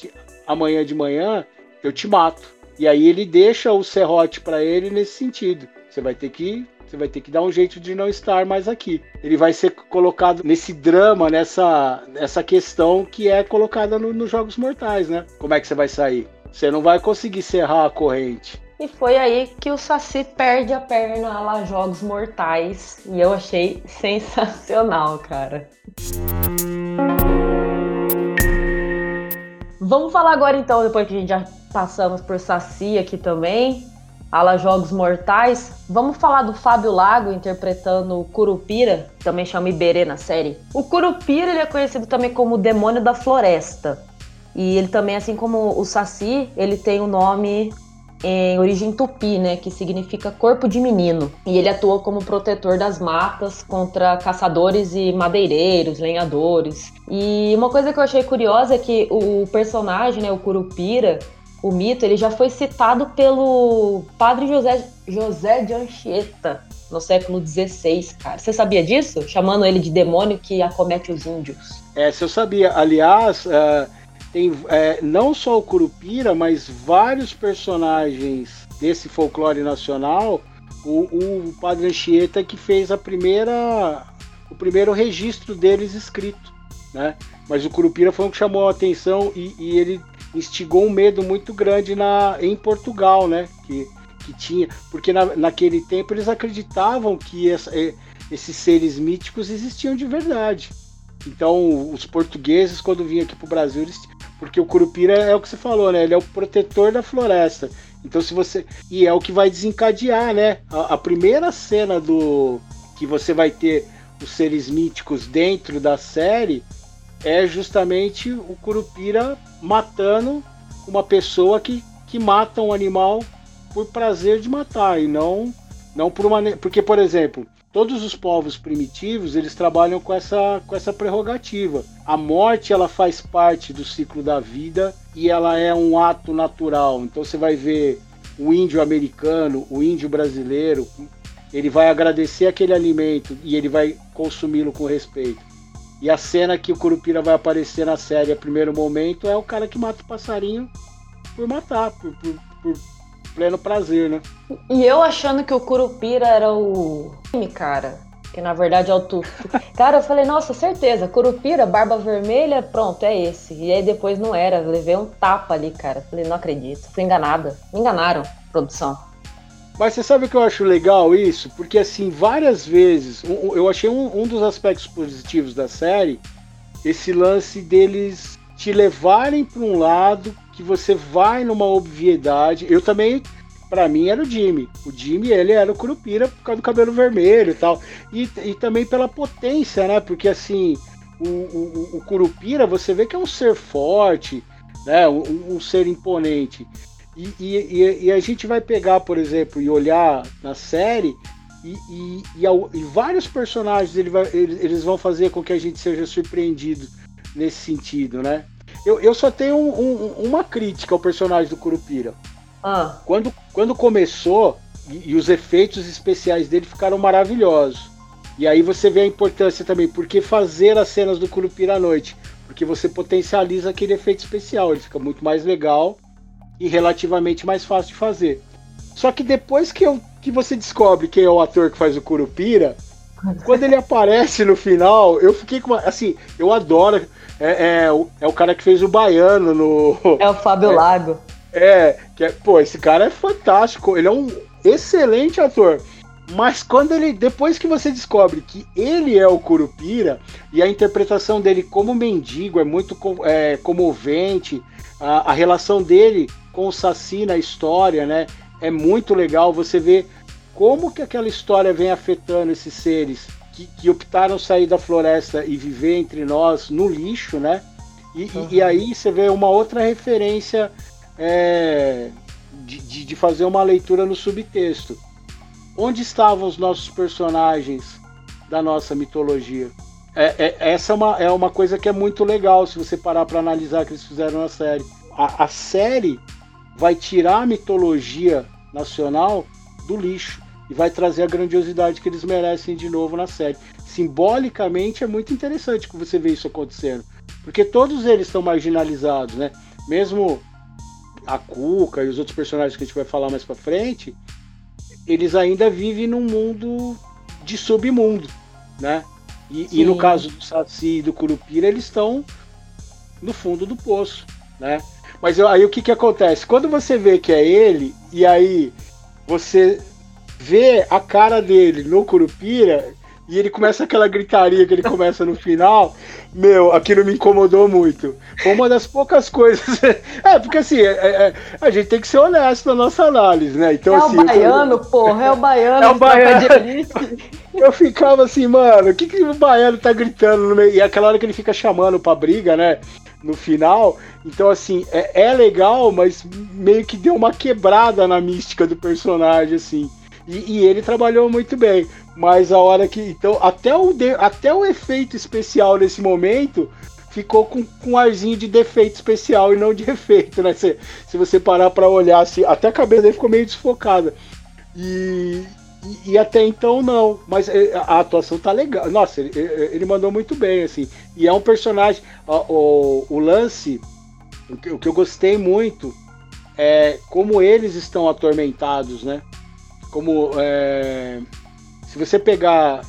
amanhã de manhã, eu te mato. E aí ele deixa o serrote para ele nesse sentido. Você vai ter que você vai ter que dar um jeito de não estar mais aqui. Ele vai ser colocado nesse drama, nessa, nessa questão que é colocada no, nos Jogos Mortais, né? Como é que você vai sair? Você não vai conseguir serrar a corrente. E foi aí que o Saci perde a perna lá Jogos Mortais. E eu achei sensacional, cara. Vamos falar agora então, depois que a gente já passamos por Saci aqui também, ala Jogos Mortais, vamos falar do Fábio Lago interpretando o Curupira, também chama Iberê na série. O Curupira ele é conhecido também como Demônio da Floresta. E ele também, assim como o Saci, ele tem o um nome em origem tupi, né, que significa corpo de menino. E ele atua como protetor das matas contra caçadores e madeireiros, lenhadores. E uma coisa que eu achei curiosa é que o personagem, né, o Curupira, o mito, ele já foi citado pelo padre José, José de Anchieta no século XVI, cara. Você sabia disso? Chamando ele de demônio que acomete os índios. É, se eu sabia. Aliás, uh, tem é, não só o Curupira, mas vários personagens desse folclore nacional. O, o Padre Anchieta que fez a primeira, o primeiro registro deles escrito, né? Mas o Curupira foi um que chamou a atenção e, e ele instigou um medo muito grande na, em Portugal, né? Que, que tinha, porque na, naquele tempo eles acreditavam que essa, esses seres míticos existiam de verdade. Então, os portugueses, quando vinham aqui para o Brasil, eles, porque o Curupira é o que você falou, né? Ele é o protetor da floresta. Então, se você. E é o que vai desencadear, né? A, a primeira cena do. Que você vai ter os seres míticos dentro da série é justamente o Curupira matando uma pessoa que, que mata um animal por prazer de matar e não não por uma porque por exemplo todos os povos primitivos eles trabalham com essa, com essa prerrogativa. A morte ela faz parte do ciclo da vida e ela é um ato natural. Então você vai ver o índio americano, o índio brasileiro, ele vai agradecer aquele alimento e ele vai consumi-lo com respeito. E a cena que o Curupira vai aparecer na série a primeiro momento é o cara que mata o passarinho por matar, por, por, por pleno prazer, né? E eu achando que o Curupira era o. cara. Que na verdade é o Tufo. Cara, eu falei, nossa, certeza, Curupira, barba vermelha, pronto, é esse. E aí depois não era, levei um tapa ali, cara. Falei, não acredito, fui enganada. Me enganaram, produção. Mas você sabe o que eu acho legal isso? Porque assim, várias vezes, eu achei um, um dos aspectos positivos da série, esse lance deles te levarem para um lado que você vai numa obviedade. Eu também, para mim, era o Jimmy. O Jimmy, ele era o Curupira por causa do cabelo vermelho e tal. E, e também pela potência, né? Porque assim, o, o, o Curupira, você vê que é um ser forte, né? Um, um ser imponente. E, e, e, a gente vai pegar, por exemplo, e olhar na série, e, e, vários personagens ele vai, eles vão fazer com que a gente seja surpreendido nesse sentido, né? Eu, eu só tenho um, um, uma crítica ao personagem do Curupira. Ah. Quando, quando começou, e, e, os efeitos especiais dele ficaram maravilhosos. E aí você vê a importância também, porque fazer as cenas do Curupira à noite? Porque você potencializa aquele efeito especial, ele fica muito mais legal e relativamente mais fácil de fazer. Só que depois que, eu, que você descobre quem é o ator que faz o Curupira, quando ele aparece no final, eu fiquei com uma. Assim, eu adoro. É, é, é o cara que fez o Baiano no. É o Fábio é, Lago. É, que é, pô, esse cara é fantástico. Ele é um excelente ator. Mas quando ele. Depois que você descobre que ele é o Curupira, e a interpretação dele como mendigo é muito é, comovente, a, a relação dele com o Saci na história, né? É muito legal. Você vê como que aquela história vem afetando esses seres que, que optaram sair da floresta e viver entre nós no lixo, né? E, uhum. e, e aí você vê uma outra referência é, de, de, de fazer uma leitura no subtexto. Onde estavam os nossos personagens da nossa mitologia? É, é, essa é uma, é uma coisa que é muito legal se você parar para analisar o que eles fizeram na série. A, a série vai tirar a mitologia nacional do lixo e vai trazer a grandiosidade que eles merecem de novo na série. Simbolicamente é muito interessante que você vê isso acontecendo, porque todos eles estão marginalizados, né? Mesmo a Cuca e os outros personagens que a gente vai falar mais para frente, eles ainda vivem num mundo de submundo, né? E, e, no caso do Saci e do Curupira, eles estão no fundo do poço, né? Mas aí o que que acontece? Quando você vê que é ele, e aí você vê a cara dele no Curupira e ele começa aquela gritaria que ele começa no final, meu, aquilo me incomodou muito. Foi uma das poucas coisas. É, porque assim, é, é, a gente tem que ser honesto na nossa análise, né? Então, é assim, o baiano, eu... porra, é o baiano. É o baiano. Eu ficava assim, mano, o que, que o baiano tá gritando no meio? E aquela hora que ele fica chamando pra briga, né? No final. Então, assim, é, é legal, mas meio que deu uma quebrada na mística do personagem, assim. E, e, ele trabalhou muito bem. Mas a hora que. Então, até o, de, até o efeito especial nesse momento ficou com, com um arzinho de defeito especial e não de efeito, né? Se, se você parar para olhar assim, até a cabeça dele ficou meio desfocada. E, e, e, até então não. Mas é, a atuação tá legal. Nossa, ele, ele mandou muito bem, assim. E é um personagem. O, o, o lance, o que, o que eu gostei muito é como eles estão atormentados, né? como é, se você pegar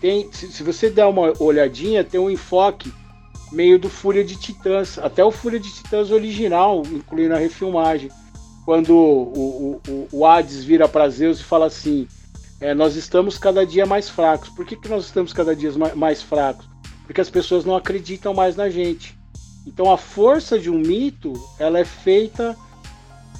tem se, se, você der uma olhadinha tem um enfoque meio do Fúria de Titãs até o Fúria de Titãs original incluindo a refilmagem quando o, o, o Hades vira para Zeus e fala assim é, nós estamos cada dia mais fracos por que, que nós estamos cada dia mais, fracos porque as pessoas não acreditam mais na gente então a força de um mito ela é feita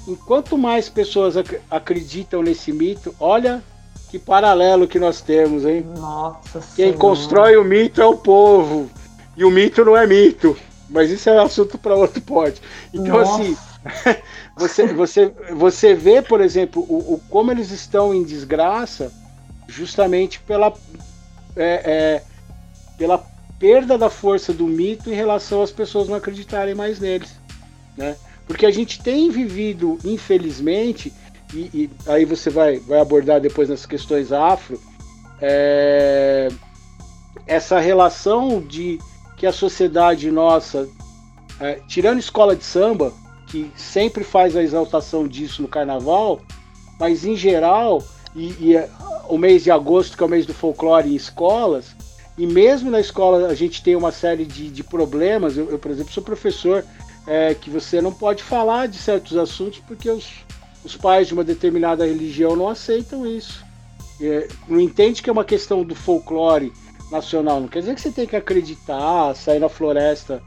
enquanto mais pessoas ac acreditam nesse mito, olha que paralelo que nós temos, hein? Nossa Quem senhora. constrói o mito é o povo. E o mito não é mito. Mas isso é assunto para outro pote. Então, Nossa. assim, você, você, você vê, por exemplo, o, o, como eles estão em desgraça justamente pela, é, é, pela perda da força do mito em relação às pessoas não acreditarem mais neles. Né? Porque a gente tem vivido, infelizmente, e, e aí você vai, vai abordar depois nas questões afro, é, essa relação de que a sociedade nossa, é, tirando escola de samba, que sempre faz a exaltação disso no carnaval, mas em geral, e, e é, o mês de agosto, que é o mês do folclore em escolas, e mesmo na escola a gente tem uma série de, de problemas. Eu, eu, por exemplo, sou professor é, que você não pode falar de certos assuntos porque os, os pais de uma determinada religião não aceitam isso. É, não entende que é uma questão do folclore nacional. Não quer dizer que você tem que acreditar, sair na floresta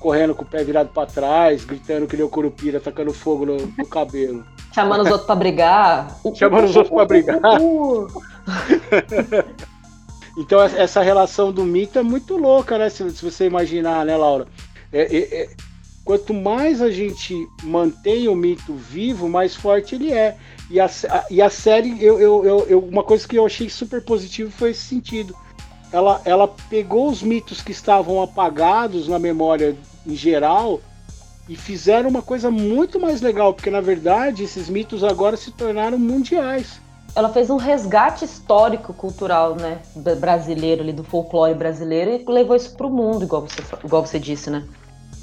correndo com o pé virado para trás, gritando que ele é o curupira, tacando fogo no, no cabelo. Chamando os outros para brigar. Chamando os outros para brigar. então essa relação do mito é muito louca, né? Se, se você imaginar, né, Laura? É, é, é quanto mais a gente mantém o mito vivo, mais forte ele é. E a, e a série, eu, eu, eu, uma coisa que eu achei super positivo foi esse sentido. Ela, ela pegou os mitos que estavam apagados na memória em geral e fizeram uma coisa muito mais legal, porque na verdade esses mitos agora se tornaram mundiais. ela fez um resgate histórico cultural, né, brasileiro ali do folclore brasileiro e levou isso para o mundo, igual você, igual você disse, né?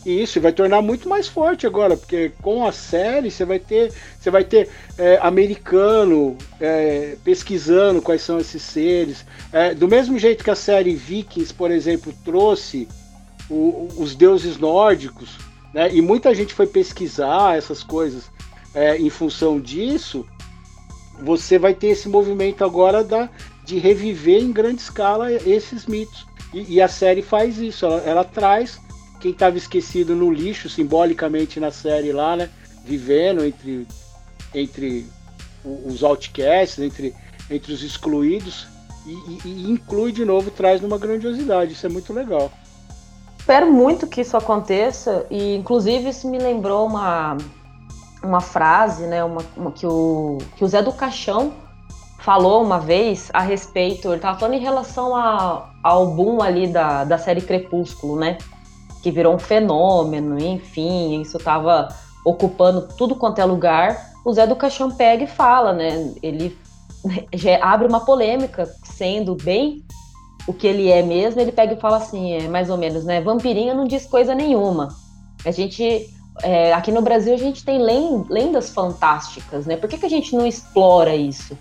Isso, vai tornar muito mais forte agora, porque com a série você vai ter, você vai ter é, americano é, pesquisando quais são esses seres. É, do mesmo jeito que a série Vikings, por exemplo, trouxe o, os deuses nórdicos, né, e muita gente foi pesquisar essas coisas é, em função disso, você vai ter esse movimento agora da, de reviver em grande escala esses mitos. E, e a série faz isso, ela, ela traz quem estava esquecido no lixo, simbolicamente na série lá, né? Vivendo entre, entre os outcasts, entre, entre os excluídos, e, e, e inclui de novo, traz numa grandiosidade. Isso é muito legal. Espero muito que isso aconteça, e inclusive isso me lembrou uma, uma frase, né? Uma, uma, que, o, que o Zé do Caixão falou uma vez a respeito, ele estava falando em relação a, ao boom ali da, da série Crepúsculo, né? que virou um fenômeno, enfim, isso estava ocupando tudo quanto é lugar. O Zé do Caixão pega e fala, né? Ele já abre uma polêmica, sendo bem o que ele é mesmo, ele pega e fala assim, é mais ou menos, né? Vampirinha não diz coisa nenhuma. A gente é, aqui no Brasil a gente tem lendas fantásticas, né? Por que, que a gente não explora isso?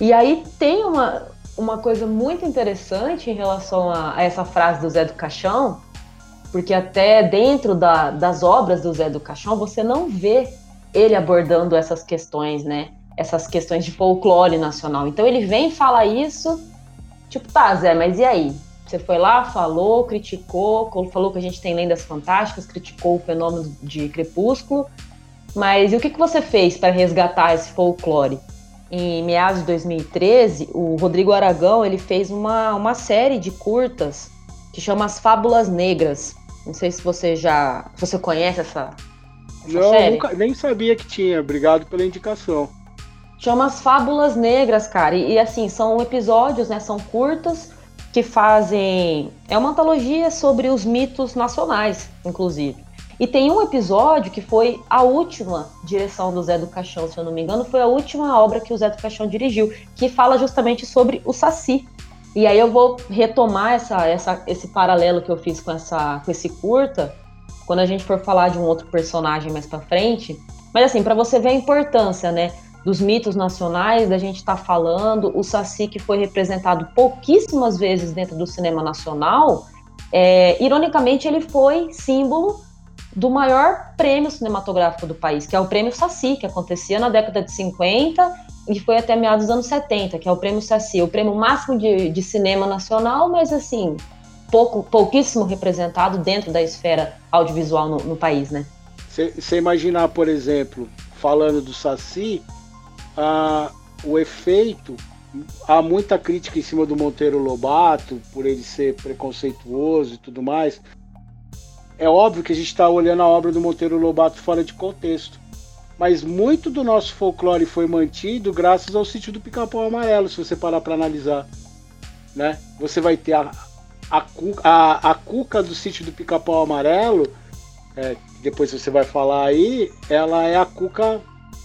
E aí tem uma, uma coisa muito interessante em relação a, a essa frase do Zé do Caixão, porque até dentro da, das obras do Zé do Caixão você não vê ele abordando essas questões, né? Essas questões de folclore nacional. Então ele vem e fala isso, tipo, tá, Zé, mas e aí? Você foi lá, falou, criticou, falou que a gente tem lendas fantásticas, criticou o fenômeno de Crepúsculo, mas e o que, que você fez para resgatar esse folclore? Em meados de 2013, o Rodrigo Aragão ele fez uma, uma série de curtas que chama As Fábulas Negras. Não sei se você já. Você conhece essa. essa Não, série? Nunca, nem sabia que tinha. Obrigado pela indicação. Chama as Fábulas Negras, cara. E, e, assim, são episódios, né? São curtas que fazem. É uma antologia sobre os mitos nacionais, inclusive. E tem um episódio que foi a última direção do Zé do Caixão, se eu não me engano, foi a última obra que o Zé do Caixão dirigiu, que fala justamente sobre o Saci, e aí eu vou retomar essa, essa, esse paralelo que eu fiz com, essa, com esse curta, quando a gente for falar de um outro personagem mais para frente. Mas assim, para você ver a importância, né, dos mitos nacionais, da gente estar tá falando, o Saci que foi representado pouquíssimas vezes dentro do cinema nacional, é, ironicamente ele foi símbolo do maior prêmio cinematográfico do país, que é o Prêmio Saci, que acontecia na década de 50 e foi até meados dos anos 70, que é o Prêmio Saci, o prêmio máximo de, de cinema nacional, mas assim, pouco, pouquíssimo representado dentro da esfera audiovisual no, no país, né? Você imaginar, por exemplo, falando do Saci, a, o efeito, há muita crítica em cima do Monteiro Lobato, por ele ser preconceituoso e tudo mais. É óbvio que a gente está olhando a obra do Monteiro Lobato fora de contexto mas muito do nosso folclore foi mantido graças ao sítio do Pica-Pau Amarelo, se você parar para analisar. Né? Você vai ter a, a, a, a cuca do sítio do Pica-Pau Amarelo, é, depois você vai falar aí, ela é a cuca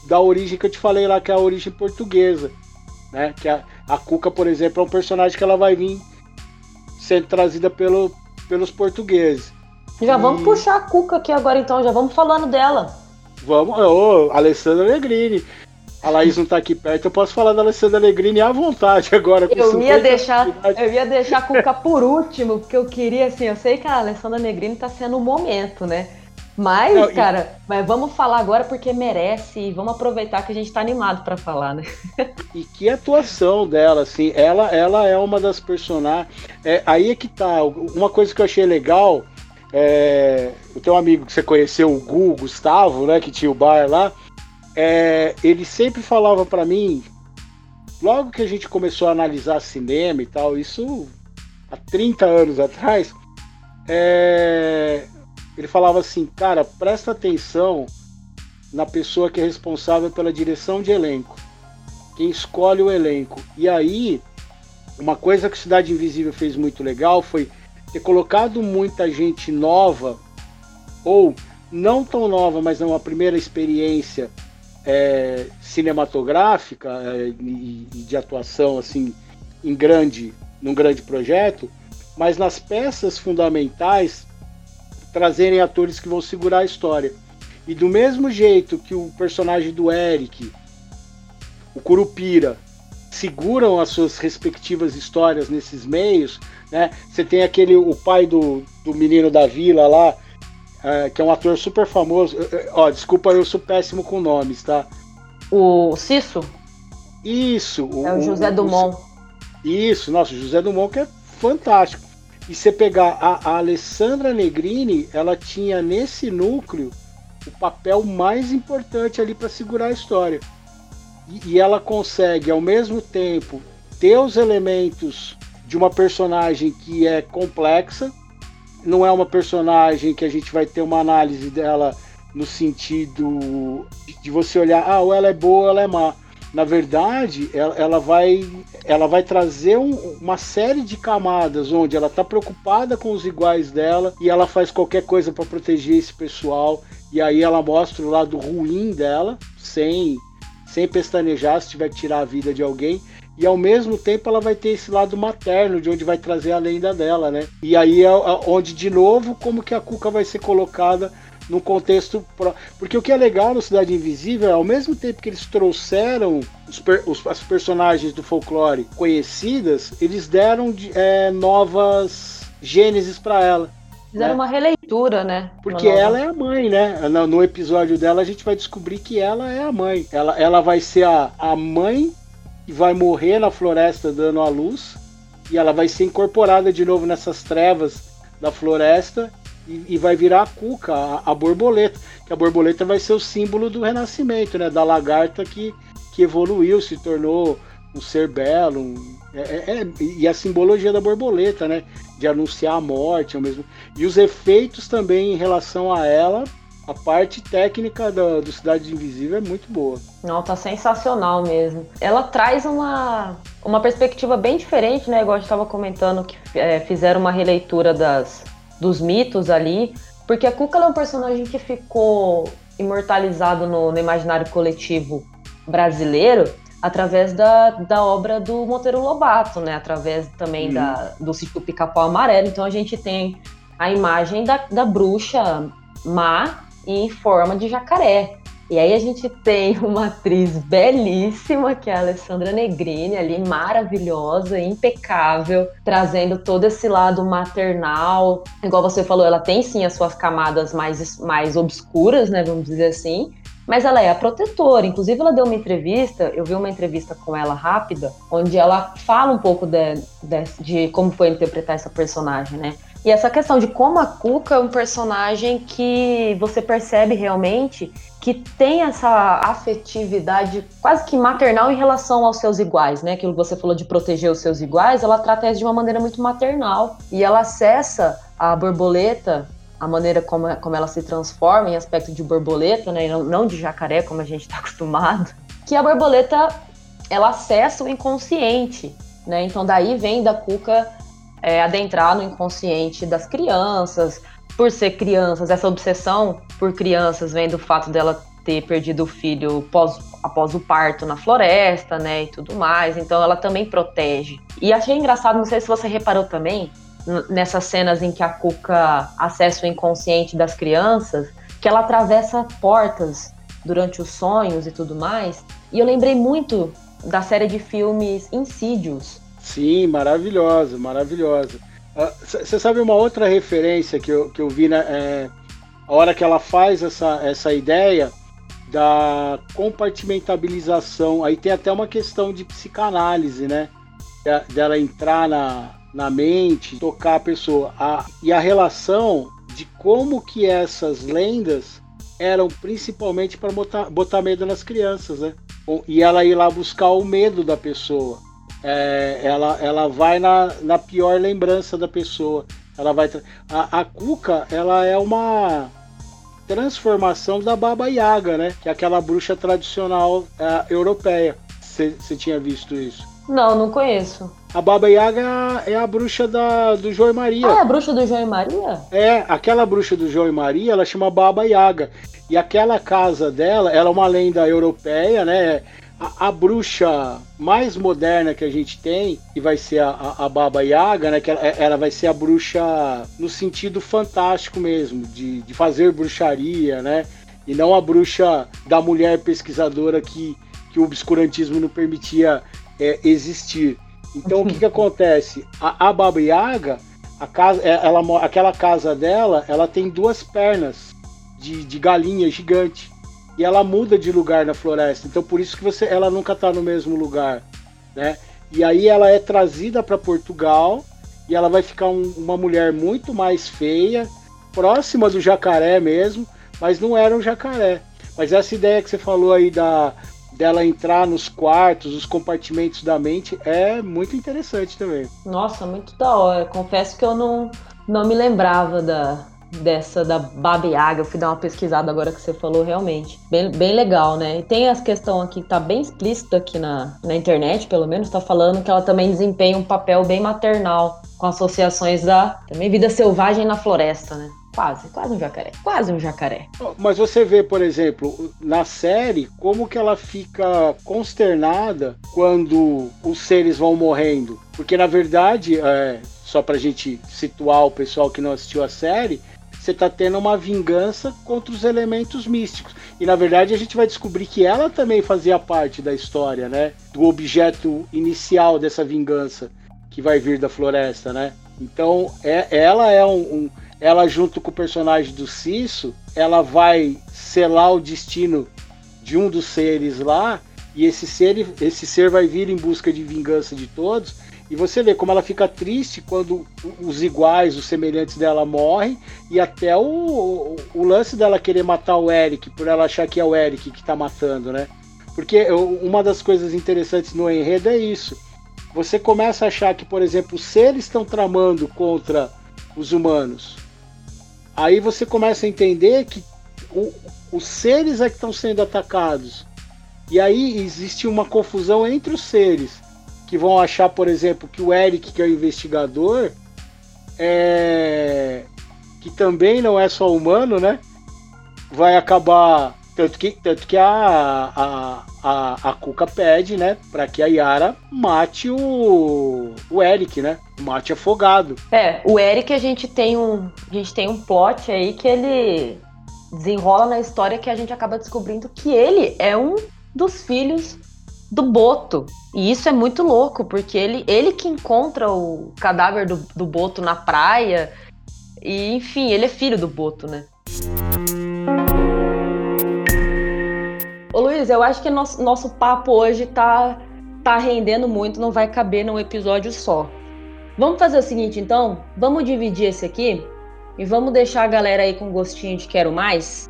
da origem que eu te falei lá, que é a origem portuguesa. Né? Que a, a cuca, por exemplo, é um personagem que ela vai vir sendo trazida pelo, pelos portugueses. Já e... vamos puxar a cuca aqui agora então, já vamos falando dela. Vamos, ô, Alessandra Negrini. A Laís não tá aqui perto, eu posso falar da Alessandra Negrini à vontade agora. Eu ia deixar, eu ia deixar a Cuca por último, porque eu queria, assim, eu sei que a Alessandra Negrini tá sendo o um momento, né? Mas, não, cara, e... mas vamos falar agora porque merece e vamos aproveitar que a gente tá animado para falar, né? e que atuação dela, assim, ela, ela é uma das personagens. É, aí é que tá. Uma coisa que eu achei legal é, o teu amigo que você conheceu, o Gu, Gustavo, né, que tinha o bar lá, é, ele sempre falava para mim, logo que a gente começou a analisar cinema e tal, isso há 30 anos atrás, é, ele falava assim, cara, presta atenção na pessoa que é responsável pela direção de elenco, quem escolhe o elenco. E aí, uma coisa que Cidade Invisível fez muito legal foi ter colocado muita gente nova, ou não tão nova, mas é uma primeira experiência é, cinematográfica é, e, e de atuação assim em grande, num grande projeto, mas nas peças fundamentais trazerem atores que vão segurar a história. E do mesmo jeito que o personagem do Eric, o Curupira, seguram as suas respectivas histórias nesses meios, né? Você tem aquele o pai do, do menino da vila lá, é, que é um ator super famoso. Ó, desculpa, eu sou péssimo com nomes, tá? O Cisso? Isso. O, é o José o, Dumont. O, isso, nossa, o José Dumont que é fantástico. E você pegar a, a Alessandra Negrini, ela tinha nesse núcleo o papel mais importante ali para segurar a história. E, e ela consegue, ao mesmo tempo, ter os elementos de uma personagem que é complexa, não é uma personagem que a gente vai ter uma análise dela no sentido de você olhar, ah, ou ela é boa ou ela é má. Na verdade, ela, ela vai, ela vai trazer um, uma série de camadas onde ela está preocupada com os iguais dela e ela faz qualquer coisa para proteger esse pessoal. E aí ela mostra o lado ruim dela, sem, sem pestanejar se tiver que tirar a vida de alguém e ao mesmo tempo ela vai ter esse lado materno de onde vai trazer a lenda dela, né? E aí é onde de novo como que a Cuca vai ser colocada no contexto porque o que é legal no Cidade Invisível é ao mesmo tempo que eles trouxeram os, os as personagens do folclore conhecidas, eles deram é, novas gênesis para ela. Fizeram né? uma releitura, né? Porque ela é a mãe, né? No, episódio dela a gente vai descobrir que ela é a mãe. Ela, ela vai ser a, a mãe e vai morrer na floresta dando a luz e ela vai ser incorporada de novo nessas trevas da floresta e, vai virar a cuca, a, a, borboleta, que a borboleta vai ser o símbolo do renascimento, né, da lagarta que, que evoluiu, se tornou um ser belo, um, é, é, é e a simbologia da borboleta, né, de anunciar a morte, ao mesmo e os efeitos também em relação a ela a parte técnica do, do Cidade Invisível é muito boa. Não, tá sensacional mesmo. Ela traz uma, uma perspectiva bem diferente, né? Igual a gente estava comentando que é, fizeram uma releitura das, dos mitos ali. Porque a Cuca é um personagem que ficou imortalizado no, no imaginário coletivo brasileiro através da, da obra do Monteiro Lobato, né? Através também da, do sítio Pica-Pau Amarelo. Então a gente tem a imagem da, da bruxa má em forma de jacaré. E aí a gente tem uma atriz belíssima, que é a Alessandra Negrini, ali maravilhosa, impecável, trazendo todo esse lado maternal. Igual você falou, ela tem sim as suas camadas mais, mais obscuras, né, vamos dizer assim, mas ela é a protetora. Inclusive, ela deu uma entrevista, eu vi uma entrevista com ela rápida, onde ela fala um pouco de, de, de como foi interpretar essa personagem, né? E essa questão de como a Cuca é um personagem que você percebe realmente que tem essa afetividade quase que maternal em relação aos seus iguais, né? Aquilo que você falou de proteger os seus iguais, ela trata isso de uma maneira muito maternal. E ela acessa a borboleta, a maneira como, como ela se transforma em aspecto de borboleta, né? E não, não de jacaré, como a gente está acostumado. Que a borboleta, ela acessa o inconsciente, né? Então daí vem da Cuca é, adentrar no inconsciente das crianças, por ser crianças, essa obsessão por crianças vem do fato dela ter perdido o filho pós, após o parto na floresta, né, e tudo mais. Então ela também protege. E achei engraçado, não sei se você reparou também, nessas cenas em que a Cuca acessa o inconsciente das crianças, que ela atravessa portas durante os sonhos e tudo mais. E eu lembrei muito da série de filmes Insídios, Sim, maravilhosa, maravilhosa. Você sabe uma outra referência que eu, que eu vi, né? É, a hora que ela faz essa, essa ideia da compartimentabilização, aí tem até uma questão de psicanálise, né? Dela entrar na, na mente, tocar a pessoa. A, e a relação de como que essas lendas eram principalmente para botar, botar medo nas crianças, né? E ela ir lá buscar o medo da pessoa é, ela, ela vai na, na pior lembrança da pessoa. Ela vai a, a Cuca, ela é uma transformação da Baba Yaga, né? Que é aquela bruxa tradicional é, europeia. Você tinha visto isso? Não, não conheço. A Baba Yaga é a bruxa da, do João e Maria. Ah, é a bruxa do João e Maria? É, aquela bruxa do João e Maria, ela chama Baba Yaga. E aquela casa dela, ela é uma lenda europeia, né? A, a, bruxa mais moderna que a gente tem, que vai ser a, a, Baba Yaga, né? Que ela, ela, vai ser a bruxa no sentido fantástico mesmo, de, de fazer bruxaria, né? E não a bruxa da mulher pesquisadora que, que o obscurantismo não permitia é, existir. Então o que, que acontece? A, a Baba Yaga, a casa, é, ela, aquela casa dela, ela tem duas pernas de, de galinha gigante e ela muda de lugar na floresta. Então por isso que você, ela nunca está no mesmo lugar, né? E aí ela é trazida para Portugal e ela vai ficar um, uma mulher muito mais feia, próxima do jacaré mesmo, mas não era um jacaré. Mas essa ideia que você falou aí da dela entrar nos quartos, os compartimentos da mente é muito interessante também. Nossa, muito da hora. Confesso que eu não não me lembrava da dessa da Baba Yaga, eu fui dar uma pesquisada agora que você falou, realmente. Bem, bem legal, né? E tem as questão aqui tá bem explícito aqui na, na internet, pelo menos, tá falando que ela também desempenha um papel bem maternal com associações da também vida selvagem na floresta, né? Quase, quase um jacaré. Quase um jacaré. Mas você vê, por exemplo, na série, como que ela fica consternada quando os seres vão morrendo. Porque, na verdade, é, só pra gente situar o pessoal que não assistiu a série, você está tendo uma vingança contra os elementos místicos. E na verdade a gente vai descobrir que ela também fazia parte da história, né? Do objeto inicial dessa vingança que vai vir da floresta, né? Então é, ela é um, um ela junto com o personagem do Cisso, ela vai selar o destino de um dos seres lá e esse ser, esse ser vai vir em busca de vingança de todos e você vê como ela fica triste quando os iguais, os semelhantes dela morrem, e até o, o lance dela querer matar o Eric, por ela achar que é o Eric que está matando, né? Porque uma das coisas interessantes no enredo é isso. Você começa a achar que, por exemplo, se eles estão tramando contra os humanos, aí você começa a entender que o, os seres é que estão sendo atacados. E aí existe uma confusão entre os seres que vão achar, por exemplo, que o Eric, que é o investigador, é... que também não é só humano, né? Vai acabar. Tanto que, tanto que a, a, a, a Cuca pede, né? Pra que a Yara mate o, o Eric, né? Mate afogado. É, o Eric a gente tem um. A gente tem um plot aí que ele desenrola na história que a gente acaba descobrindo que ele é um dos filhos do Boto. E isso é muito louco, porque ele, ele que encontra o cadáver do, do Boto na praia. E, enfim, ele é filho do Boto, né? Ô Luiz, eu acho que nosso, nosso papo hoje tá, tá rendendo muito, não vai caber num episódio só. Vamos fazer o seguinte, então? Vamos dividir esse aqui e vamos deixar a galera aí com gostinho de quero mais.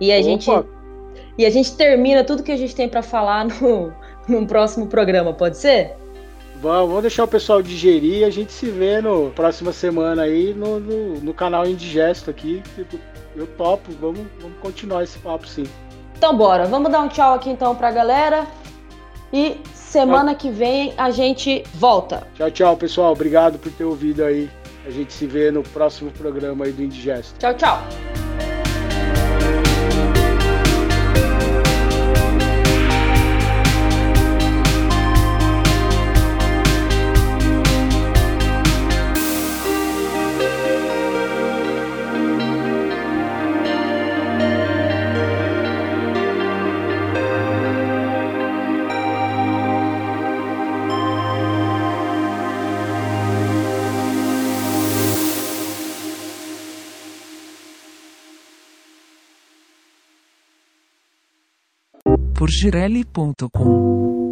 E a Opa. gente e a gente termina tudo que a gente tem para falar no, num próximo programa, pode ser? Vamos, vamos deixar o pessoal digerir e a gente se vê no próxima semana aí no, no, no canal Indigesto aqui. Eu topo, vamos, vamos continuar esse papo sim. Então bora, vamos dar um tchau aqui então pra galera. E semana tchau. que vem a gente volta. Tchau, tchau, pessoal. Obrigado por ter ouvido aí. A gente se vê no próximo programa aí do Indigesto. Tchau, tchau. Por girelli.com